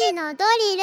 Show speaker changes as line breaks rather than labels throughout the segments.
時のドリ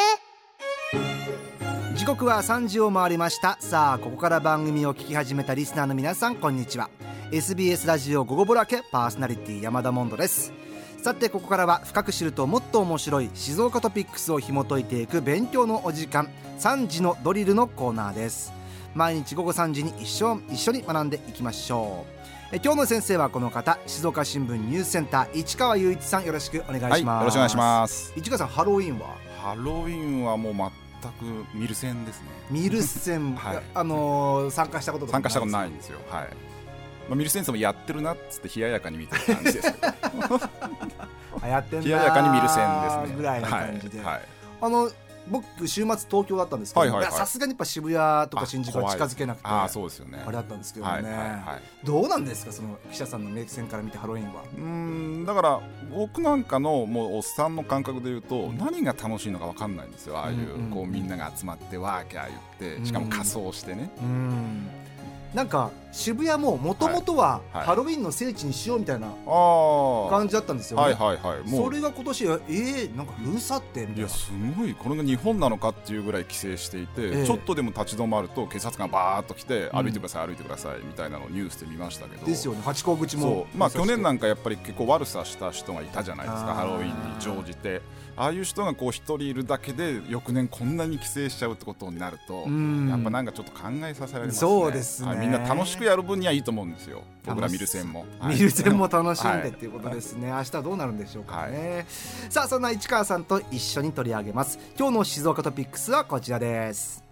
ル。時刻は3時を回りました。さあここから番組を聞き始めたリスナーの皆さんこんにちは。SBS ラジオ午後ぼらけパーソナリティ山田モンドです。さてここからは深く知るともっと面白い静岡トピックスを紐解いていく勉強のお時間3時のドリルのコーナーです。毎日午後3時に一緒一緒に学んでいきましょう。え今日の先生はこの方静岡新聞ニュースセンター市川雄一さんよろしくお願いします、はい、よ
ろしくお願いします。
市川さんハロウィンは？
ハロウィンはもう全くミルセンですね。
ミルセン、はい、あのー、参加したこと
参加したことないんですよ。はい。まあ、ミルセンスもやってるなっつって冷ややかに見てる感じです。
やってん
冷ややかにミルセンですね。
ぐらいな感じで、はい、はい、あの僕週末東京だったんですけどさすがにやっぱ渋谷とか新宿は近づけなくて
あそうですよね。
あれだったんですけどね、どうなんですかその記者さんの目線から見てハロウィンは？
うんだから僕なんかのもうおっさんの感覚で言うと、何が楽しいのか分かんないんですよ。ああいう、こうみんなが集まってワーキャー言ってしかも仮装してね、うん
なんか渋谷ももともとはハロウィンの聖地にしようみたいな感じだったんですよね、はいはいはい、それが今年えー、なんか封鎖ってみたいな。いや
すごい。これが日本なのかっていうぐらい規制していて、えー、ちょっとでも立ち止まると警察官バーっと来て歩いてください、うん、歩いてくださいみたいなのをニュースで見ましたけど。
ですよね。八甲口も。
まあ去年なんかやっぱり結構悪さした人がいたじゃないですかハロウィンに乗じて。ああいう人がこう一人いるだけで翌年こんなに規制しちゃうってことになるとやっぱなんかちょっと考えさせられますね。
そうですね、
みんな楽しくやる分にはいいと思うんですよ。僕ら見る線も、
はい、見る線も楽しんでっていうことですね、はい、明日どうなるんでしょうかね、はい、さあそんな市川さんと一緒に取り上げます。今日の静岡トピックスはこちらです。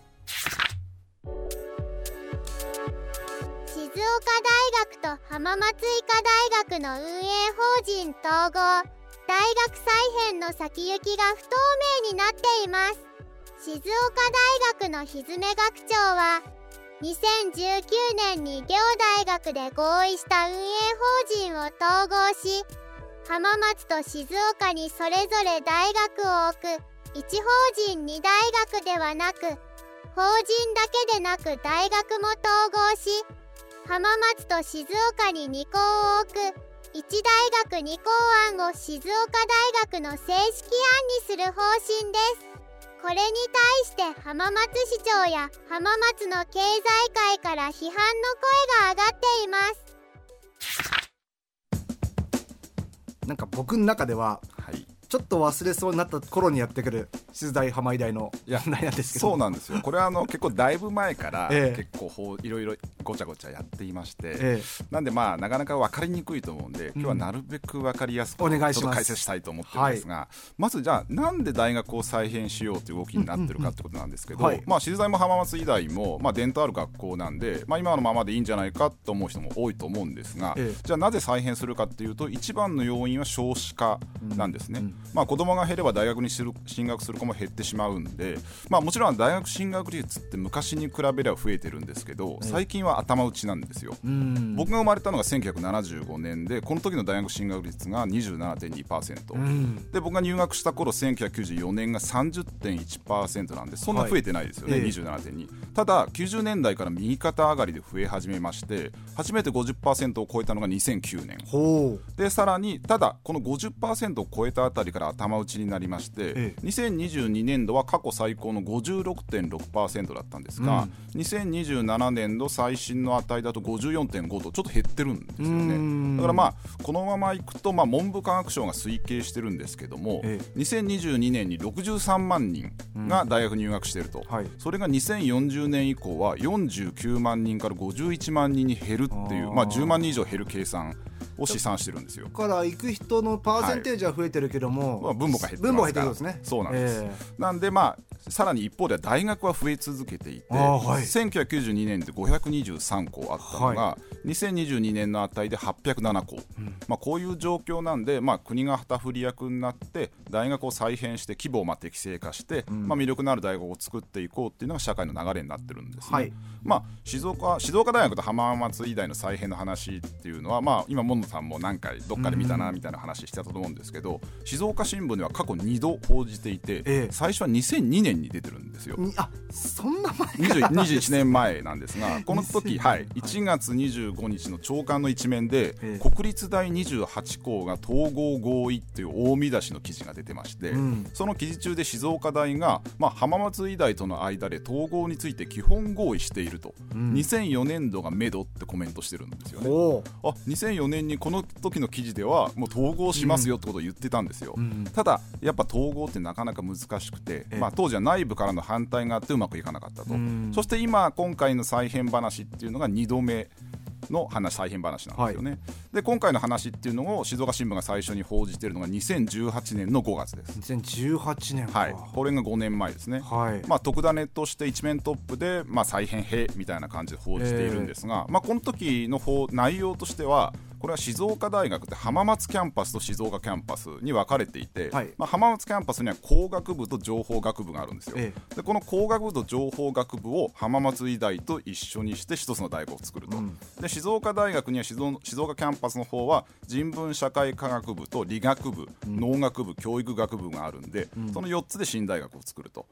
静岡大学と浜松医科大学の運営法人統合。大学再編の先行きが不透明になっています。静岡大学のひずめ学長は2019年に両大学で合意した運営法人を統合し浜松と静岡にそれぞれ大学を置く1法人2大学ではなく法人だけでなく大学も統合し浜松と静岡に2校を置く一大学二校案を静岡大学の正式案にする方針です。これに対して浜松市長や浜松の経済界から批判の声が上がっています。
なんか僕の中では、はい、ちょっと忘れそうになった頃にやってくる静大浜医大の問題なんですけ
ど。そうなんですよ。これはあの 結構だいぶ前から結構いろいろごちゃごちゃやっていまして、ええ、なんでまあなかなか分かりにくいと思うんで、今日はなるべく分かりやすく、うん、ちょっと解説したいと思ってるんですが、はい、まずじゃあなんで大学を再編しようという動きになってるかってことなんですけど、まあ静大も浜松医大もまあ伝統ある学校なんで、まあ、今のままでいいんじゃないかと思う人も多いと思うんですが、え、じゃあなぜ再編するかっていうと一番の要因は少子化なんですね。うん。うん、まあ子供が減れば大学に進学する子も減ってしまうんで、まあ、もちろん大学進学率って昔に比べれば増えてるんですけど最近は頭打ちなんですよ。僕が生まれたのが1975年でこの時の大学進学率が27.2%で僕が入学した頃1994年が30.1%なんでそんな増えてないですよね、はい、27.2ただ90年代から右肩上がりで増え始めまして初めて50%を超えたのが2009年。でさらにただこの50%を超えたあたりから頭打ちになりまして、ええ、2022年度は過去最高の56.6%だったんですが、うん、2027年度最新の値だと54.5とちょっと減ってるんですよね。だからまあこのままいくと、まあ、文部科学省が推計してるんですけども、ええ、2022年に63万人が大学入学していると、うんはい、それが2040年以降は49万人から51万人に減るっていうまあ、10万人以上減る計算を試算してるんですよ。
だから行く人のパーセンテージは増えてるけども、
はい、分母が減って
分母が減ってるんですね。
そうなんです、えー、なんでまあさらに一方では大学は増え続けていて、はい、1992年で523校あったのが、はい、2022年の値で807校、うん、まあ、こういう状況なんで、まあ、国が旗振り役になって大学を再編して規模をまあ適正化して、うん、まあ、魅力のある大学を作っていこうっていうのが社会の流れになってるんですね、はい、まあ、静岡静岡大学と浜松医大の再編の話っていうのは、まあ、今門野さんも何回どっかで見たなみたいな話してたと思うんですけど、静岡新聞では過去2度報じていて、ええ、最初は2002年年に出てるんですよ。
あそんな前
21年前なんですが この時、はい、1月25日の朝刊の一面で、国立大28校が統合合意っていう大見出しの記事が出てまして、うん、その記事中で静岡大が、まあ、浜松医大との間で統合について基本合意していると、うん、2004年度がめどってコメントしてるんですよね。あ2004年にこの時の記事ではもう統合しますよってことを言ってたんですよ。うん、ただやっぱ統合ってなかなか難しくて、まあ、当時は内部からの反対があってうまくいかなかったと、そして今今回の再編話っていうのが2度目の話再編話なんですよね、はい、で今回の話っていうのを静岡新聞が最初に報じているのが2018年の5月です。
2018年
はい。これが5年前ですね、はい、まあ特ダネとして一面トップで、まあ、再編へみたいな感じで報じているんですが、えー、まあ、この時の内容としてはこれは静岡大学って浜松キャンパスと静岡キャンパスに分かれていて、はい、まあ、浜松キャンパスには工学部と情報学部があるんですよ、ええ、でこの工学部と情報学部を浜松医大と一緒にして一つの大学を作ると、うん、で静岡大学には静岡キャンパスの方は人文社会科学部と理学部、うん、農学部教育学部があるんで、うん、その4つで新大学を作ると、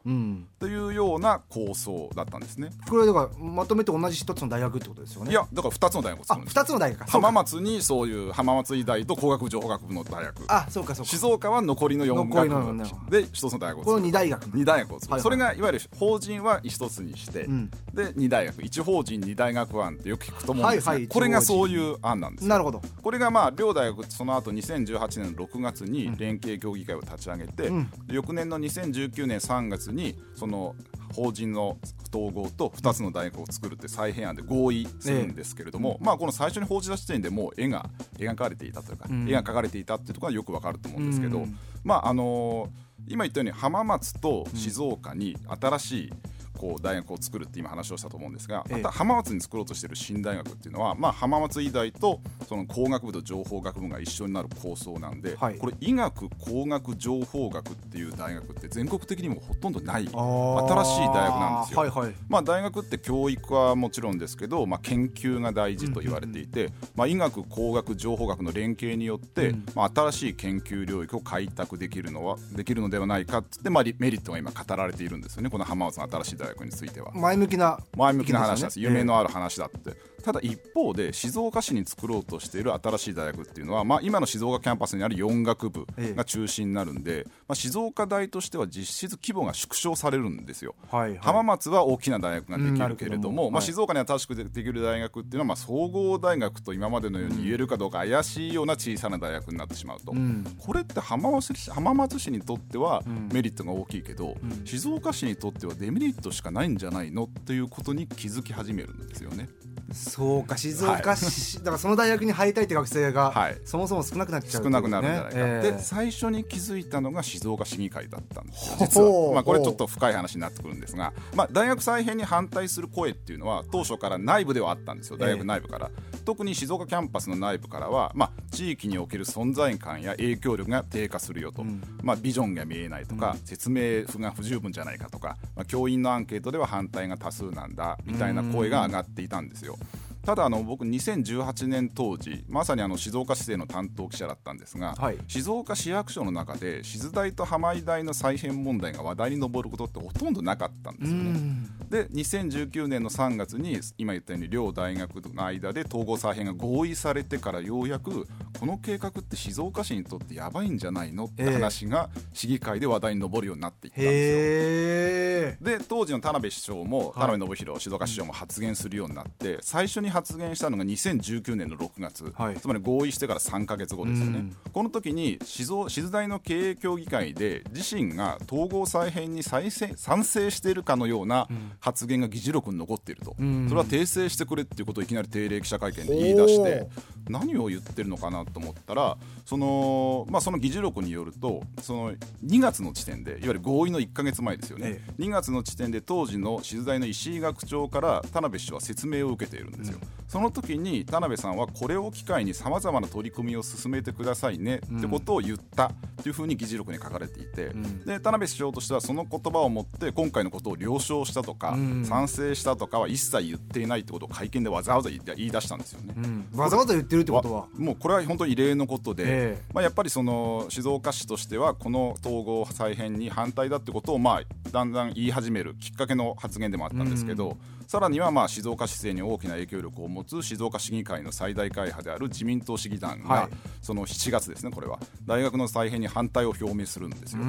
というような構想だったんですね。
これだからまとめて同じ一つの大学ってことですよね。
いやだから2つの大学を作るんです
2つの大学
浜松にそういう浜松医大と工学部情報学部の大学。
あそうかそうか。
静岡は残りの4学部。で一つの大学を
この2大学。
2大学を作る、はいはい、それがいわゆる法人は一つにして、うん、で2大学。一法人2大学案ってよく聞くと思うんですが、はいはい、これがそういう案なんです
なるほど
これがまあ両大学その後2018年の6月に連携協議会を立ち上げて、うん、翌年の2019年3月にその法人の統合と2つの大学を作るって再編案で合意するんですけれども、まあ、この最初に報じた時点でもう絵が描かれていたというか、絵が描かれていたっていうところはよくわかると思うんですけど、まああの今言ったように浜松と静岡に新しい、こう大学を作るって今話をしたと思うんですが、また浜松に作ろうとしている新大学っていうのは、まあ、浜松医大とその工学部と情報学部が一緒になる構想なんで、はい、これ医学工学情報学っていう大学って全国的にもほとんどない新しい大学なんですよ。はいはい、まあ、大学って教育はもちろんですけど、まあ、研究が大事と言われていて、まあ、医学工学情報学の連携によって、うん、まあ、新しい研究領域を開拓できるのはできるのではないかって、まあ、メリットが今語られているんですよねこの浜松の新しい大学学については。
前向きな
前向きな話なんです、ね、夢のある話だって、ただ一方で静岡市に作ろうとしている新しい大学っていうのは、まあ、今の静岡キャンパスにある4学部が中心になるんで、まあ、静岡大としては実質規模が縮小されるんですよ、はいはい、浜松は大きな大学ができるけれども、まあ、静岡には確かでできる大学っていうのは、まあ、総合大学と今までのように言えるかどうか怪しいような小さな大学になってしまうと、うん、これって浜松市浜松市にとってはメリットが大きいけど、うん、静岡市にとってはデメリットしかないんじゃないのっていうことに気づき始めるんですよね。
そうか静岡市、はい、だからその大学に入りたいって学生が、はい、そもそも少なくなっちゃう、
ね、少なくなるんじゃないか、えー、で最初に気づいたのが静岡市議会だったんですよ。実は、まあ、これちょっと深い話になってくるんですが、まあ、大学再編に反対する声っていうのは当初から内部ではあったんですよ。大学内部から、えー、特に静岡キャンパスの内部からは、まあ、地域における存在感や影響力が低下するよと、うん、まあ、ビジョンが見えないとか、うん、説明が不十分じゃないかとか、まあ、教員のアンケートでは反対が多数なんだみたいな声が上がっていたんですよ。Show. ただあの僕2018年当時まさにあの静岡市政の担当記者だったんですが、はい、静岡市役所の中で静大と浜井大の再編問題が話題に上ることってほとんどなかったんですよね。で2019年の3月に今言ったように両大学の間で統合再編が合意されてからようやくこの計画って静岡市にとってやばいんじゃないのって話が市議会で話題に上るようになっていったんですよ。で当時の田辺市長も、田辺信弘静岡市長も発言するようになって最初に発言したのが2019年の6月、はい、つまり合意してから3か月後ですよね、この時に静静大の経営協議会で自身が統合再編に再生賛成しているかのような発言が議事録に残っていると、それは訂正してくれっていうことをいきなり定例記者会見で言い出して何を言ってるのかなと思ったらその,、まあ、その議事録によるとその2月の時点でいわゆる合意の1か月前ですよね、ええ、2月の時点で当時の静大の石井学長から田辺氏は説明を受けているんですよ。その時に田辺さんはこれを機会にさまざまな取り組みを進めてくださいねってことを言ったっというふうに議事録に書かれていて、うん、で田辺市長としてはその言葉をもって今回のことを了承したとか、うん、賛成したとかは一切言っていないってことを会見でわざわざ言い出したんですよね、
うん、わざわざ言ってるってことは？
もうこれは本当に異例のことで、えー、まあ、やっぱりその静岡市としてはこの統合再編に反対だってことをまあだんだん言い始めるきっかけの発言でもあったんですけど、さらにはまあ静岡市政に大きな影響力を持つ静岡市議会の最大会派である自民党市議団が、はい、その7月ですねこれは大学の再編に反対を表明するんですよ。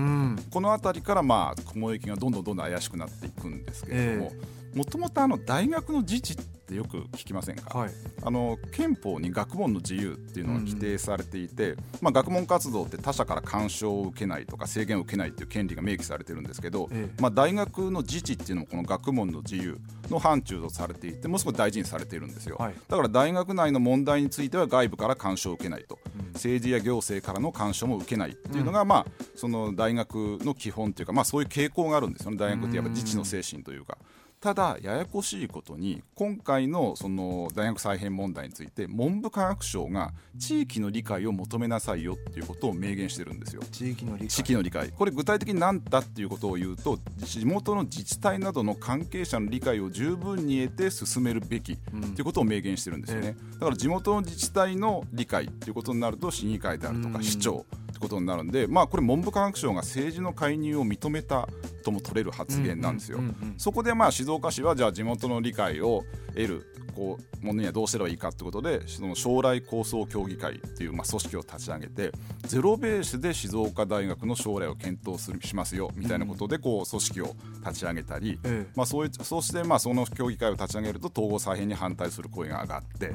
この辺りからまあ雲行きがどんどんどんどん怪しくなっていくんですけれども。えーもともと大学の自治ってよく聞きませんか、はい、あの憲法に学問の自由っていうのが規定されていて、うん、まあ、学問活動って他者から干渉を受けないとか制限を受けないっていう権利が明記されてるんですけど、ええ、まあ、大学の自治っていうのもこの学問の自由の範疇とされていてもうすごく大事にされているんですよ、はい、だから大学内の問題については外部から干渉を受けないと、うん、政治や行政からの干渉も受けないっていうのが、うん、まあ、その大学の基本というか、まあ、そういう傾向があるんですよね。大学ってやっぱ自治の精神というか。ただややこしいことに今回のその大学再編問題について文部科学省が地域の理解を求めなさいよっていうことを明言してるんですよ。
地域の理解。
地域の理解。これ具体的に何だっていうことを言うと地元の自治体などの関係者の理解を十分に得て進めるべきっていうことを明言してるんですよね、だから地元の自治体の理解っていうことになると市議会であるとか市長ってことになるんで、まあ、これ文部科学省が政治の介入を認めたとも取れる発言なんですよ。そこでまあ静岡市はじゃあ地元の理解を得るこうものにはどうすればいいかってことでその将来構想協議会っていうまあ組織を立ち上げてゼロベースで静岡大学の将来を検討するしますよみたいなことでこう組織を立ち上げたり、まあ、そういうそしてまあその協議会を立ち上げると統合再編に反対する声が上がって。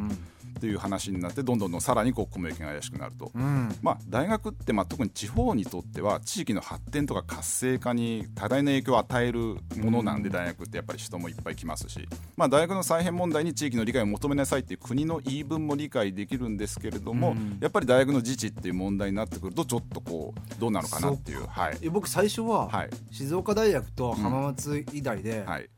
っていう話になってどんどんどんさらにこうコミュニケが怪しくなると、うん、まあ、大学ってまあ特に地方にとっては地域の発展とか活性化に多大な影響を与えるものなんで、大学ってやっぱり人もいっぱい来ますし、まあ、大学の再編問題に地域の理解を求めなさいっていう国の言い分も理解できるんですけれども、うん、やっぱり大学の自治っていう問題になってくるとちょっとこうどうなのかなっていう。はい、
僕最初は、静岡大学と浜松医大で、うん。はい、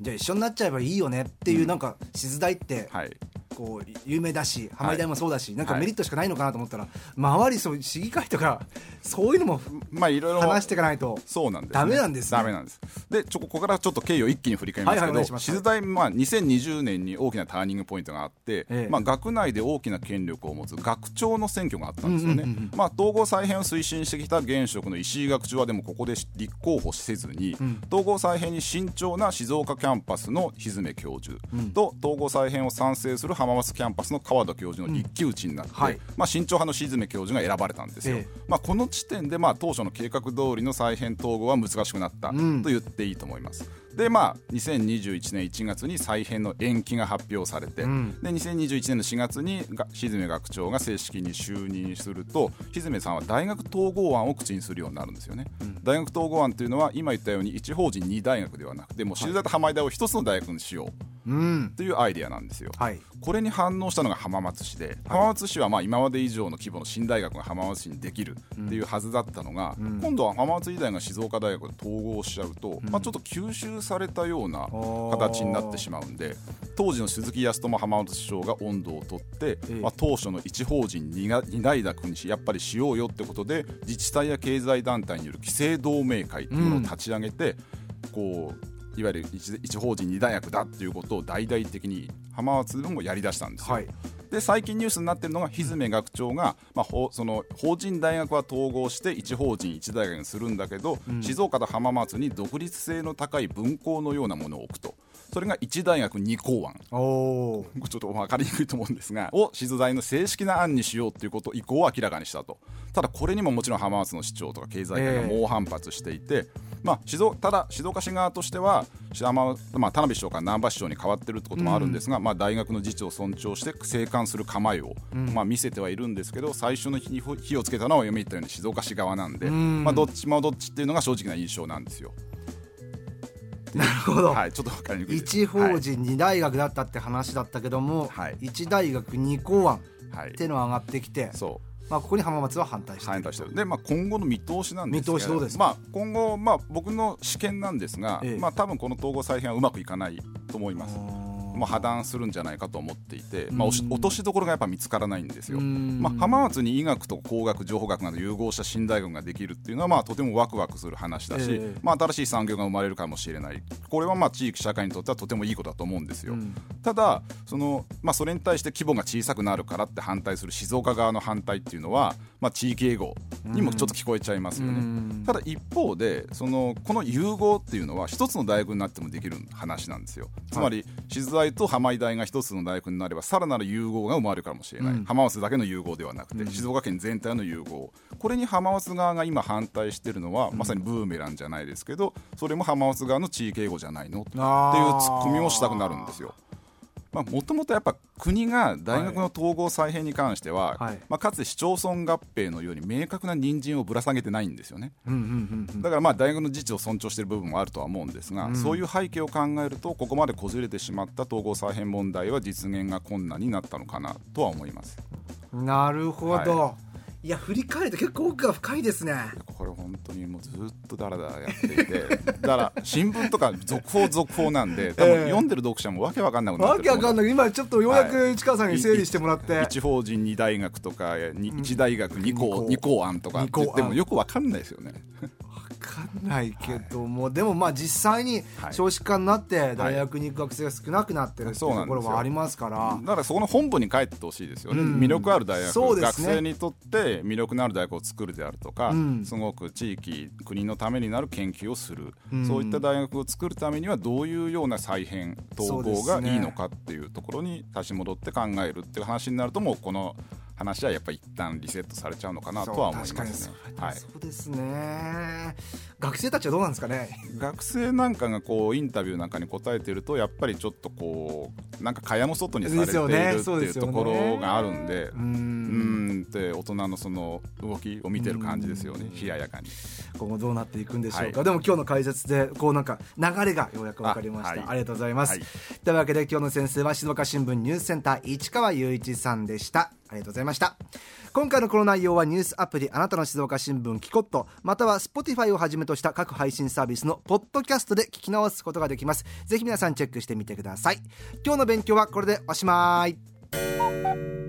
じゃあ一緒になっちゃえばいいよねっていう、なんか静大って、はいこう有名だし浜井大もそうだし、はい、なんかメリットしかないのかなと思ったら、はい、周りそう市議会とかそういうのもまあいろいろ話していかないとそうなんです、ね、ダメなんです、
ね、ダメなんです。でちょここからちょっと経緯を一気に振り返りますけど、はいはい、静大、まあ、2020年に大きなターニングポイントがあって、ええ、まあ、学内で大きな権力を持つ学長の選挙があったんですよね、うんうんうん、まあ、統合再編を推進してきた現職の石井学長はでもここで立候補せずに、うん、統合再編に慎重な静岡キャンパスの日詰教授、うん、と統合再編を賛成する浜松キャンパスの川田教授の一騎打ちになって、うんはい、まあ、慎重派の日詰教授が選ばれたんですよ、えまあ、この時点でまあ当初の計画通りの再編統合は難しくなったと言っていいと思います。でまあ2021年1月に再編の延期が発表されて、うん、で2021年の4月に静詰学長が正式に就任すると静詰さんは大学統合案を口にするようになるんですよね、うん、大学統合案というのは今言ったように一法人2大学ではなくてもう静大と浜井大を一つの大学にしようというアイデアなんですよ、はい、これに反応したのが浜松市で浜松市はまあ今まで以上の規模の新大学が浜松市にできるっていうはずだったのが、うん、今度は浜松医大が静岡大学と統合しちゃうと、まあ、ちょっと吸収されたような形になってしまうんで当時の鈴木康友浜松市長が温度を取って、まあ、当初の一法人二大学にしやっぱりしようよってことで自治体や経済団体による規制同盟会というものを立ち上げて、こういわゆる一法人二大学だっていうことを大々的に浜松でもやりだしたんですよ。はい、で最近ニュースになってるのが日詰学長が、まあ、その法人大学は統合して一法人一大学にするんだけど、うん、静岡と浜松に独立性の高い分校のようなものを置くと。それが一大学二校案。おちょっと分かりにくいと思うんですがを静大の正式な案にしようということ意向を明らかにしたと。ただこれにももちろん浜松の市長とか経済界が猛反発していて、えー、まあ、静ただ静岡市側としてはまあ、田辺市長から難波市長に変わってるってこともあるんですが、うん、まあ、大学の自治を尊重して静観する構えを、うん、まあ、見せてはいるんですけど最初の日に火をつけたのは読み言ったように静岡市側なんで、うん、まあ、どっちもどっちっていうのが正直な印象なんですよ。
なるほど、
はい、ちょっと分かりにくい
一法人二大学だったって話だったけども、はい、一大学二校案っていうのが上がってきて、はい、そうまあ、ここに浜松は反対して反対して
る。で、まあ、今後の見通しなんです
けど見通しどうです？
まあ、今後、まあ、僕の試験なんですが、ええ、まあ、多分この統合再編はうまくいかないと思います。もう破談するんじゃないかと思っていて、まあ、落としどころがやっぱ見つからないんですよ。まあ、浜松に医学と工学情報学など融合した新大学ができるっていうのはまあとてもワクワクする話だし、えー、まあ、新しい産業が生まれるかもしれないこれはまあ地域社会にとってはとてもいいことだと思うんですよ。ただその、まあ、それに対して規模が小さくなるからって反対する静岡側の反対っていうのは、まあ、地域英語にもちょっと聞こえちゃいますよね。ただ一方でそのこの融合っていうのは一つの大学になってもできる話なんですよ。つまり静大と浜井大が一つの大学になればさらなる融合が生まれるかもしれない、うん、浜松だけの融合ではなくて、静岡県全体の融合。これに浜松側が今反対しているのは、まさにブーメランじゃないですけどそれも浜松側の地域英語じゃないのっていうツッコミをしたくなるんですよ。もともとやっぱ国が大学の統合再編に関しては、はい、まあ、かつて市町村合併のように明確な人参をぶら下げてないんですよね、だからまあ大学の自治を尊重している部分もあるとは思うんですが、うん、そういう背景を考えるとここまでこじれてしまった統合再編問題は実現が困難になったのかなとは思います。
なるほど、はいいや振り返ると結構奥が深いですね。
これ本当にもうずっとだらだらやっていて。だから新聞とか続報続報なんで多分読んでる読者もわけわかんなくなって
わけわかんない今ちょっとようやく市川さんに整理してもらって、
はい、一法人二大学とか一大学二校二校。案とかって言ってもよくわかんないですよね
かんないけども、はい、でもまあ実際に少子化になって大学に行く学生が少なくなってるっていうところもありますから、は
い、だからそこの本部に帰ってほしいですよね、うん、魅力ある大学、ね、学生にとって魅力のある大学を作るであるとか、うん、すごく地域国のためになる研究をする、うん、そういった大学を作るためにはどういうような再編統合がいいのかっていうところに立ち戻って考えるっていう話になるともうこの話はやっぱり一旦リセットされちゃうのかなとは思いますね。
はい、そうですね。学生たちはどうなんですかね。
学生なんかがこうインタビューなんかに答えてるとやっぱりちょっとこうなんか蚊帳の外にされているっていうところがあるんで。うんって大人のその動きを見てる感じですよね。冷ややかに。
今後どうなっていくんでしょうか、はい、でも今日の解説でこうなんか流れがようやく分かりました。あはい、ありがとうございます、はい、というわけで今日の先生は静岡新聞ニュースセンター市川雄一さんでした。ありがとうございました。今回のこの内容はニュースアプリあなたの静岡新聞キコット。または Spotify をはじめとした各配信サービスのポッドキャストで聞き直すことができます。ぜひ皆さんチェックしてみてください。今日の勉強はこれでおしまい